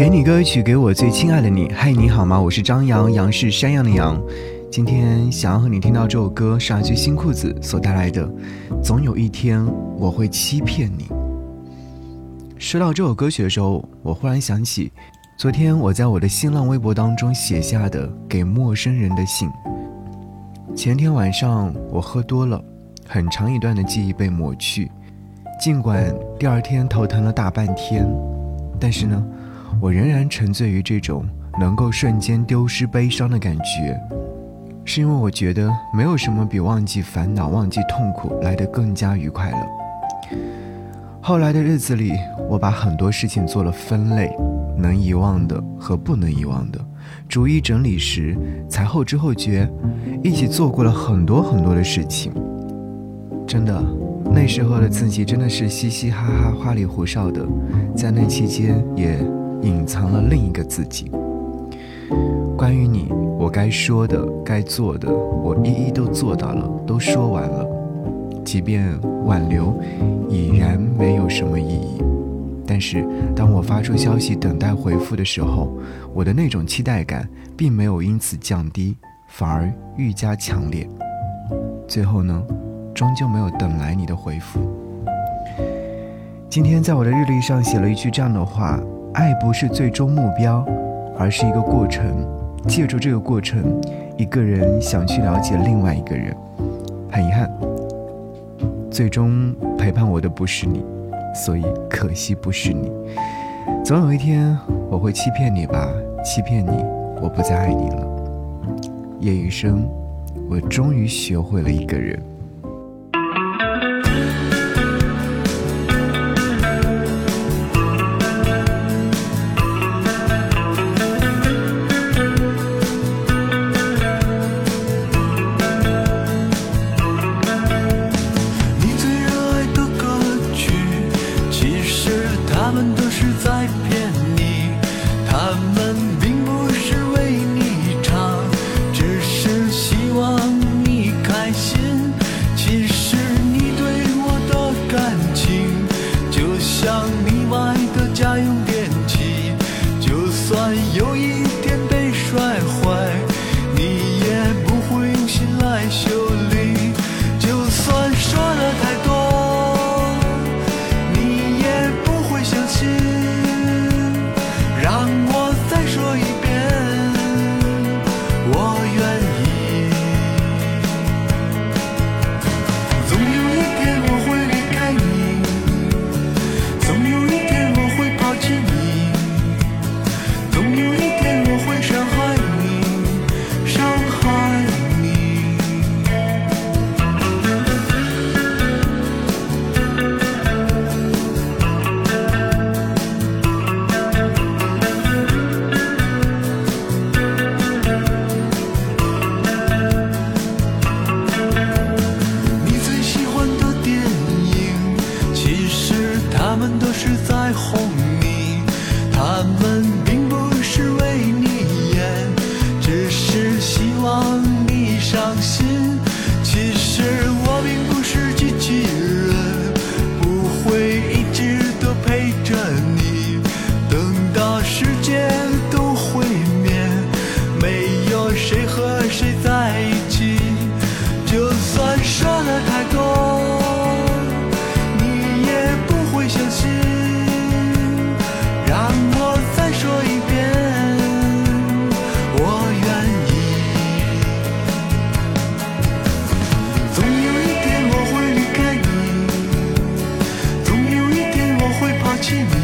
给你歌曲，给我最亲爱的你。嗨，你好吗？我是张扬，杨是山羊的羊。今天想要和你听到这首歌，是阿句新裤子所带来的。总有一天我会欺骗你。说到这首歌曲的时候，我忽然想起，昨天我在我的新浪微博当中写下的给陌生人的信。前天晚上我喝多了，很长一段的记忆被抹去，尽管第二天头疼了大半天，但是呢。我仍然沉醉于这种能够瞬间丢失悲伤的感觉，是因为我觉得没有什么比忘记烦恼、忘记痛苦来得更加愉快了。后来的日子里，我把很多事情做了分类，能遗忘的和不能遗忘的，逐一整理时，才后知后觉，一起做过了很多很多的事情。真的，那时候的自己真的是嘻嘻哈哈、花里胡哨的，在那期间也。隐藏了另一个自己。关于你，我该说的、该做的，我一一都做到了，都说完了。即便挽留已然没有什么意义，但是当我发出消息等待回复的时候，我的那种期待感并没有因此降低，反而愈加强烈。最后呢，终究没有等来你的回复。今天在我的日历上写了一句这样的话。爱不是最终目标，而是一个过程。借助这个过程，一个人想去了解另外一个人。很遗憾，最终陪伴我的不是你，所以可惜不是你。总有一天我会欺骗你吧，欺骗你，我不再爱你了。夜雨声，我终于学会了一个人。是。You.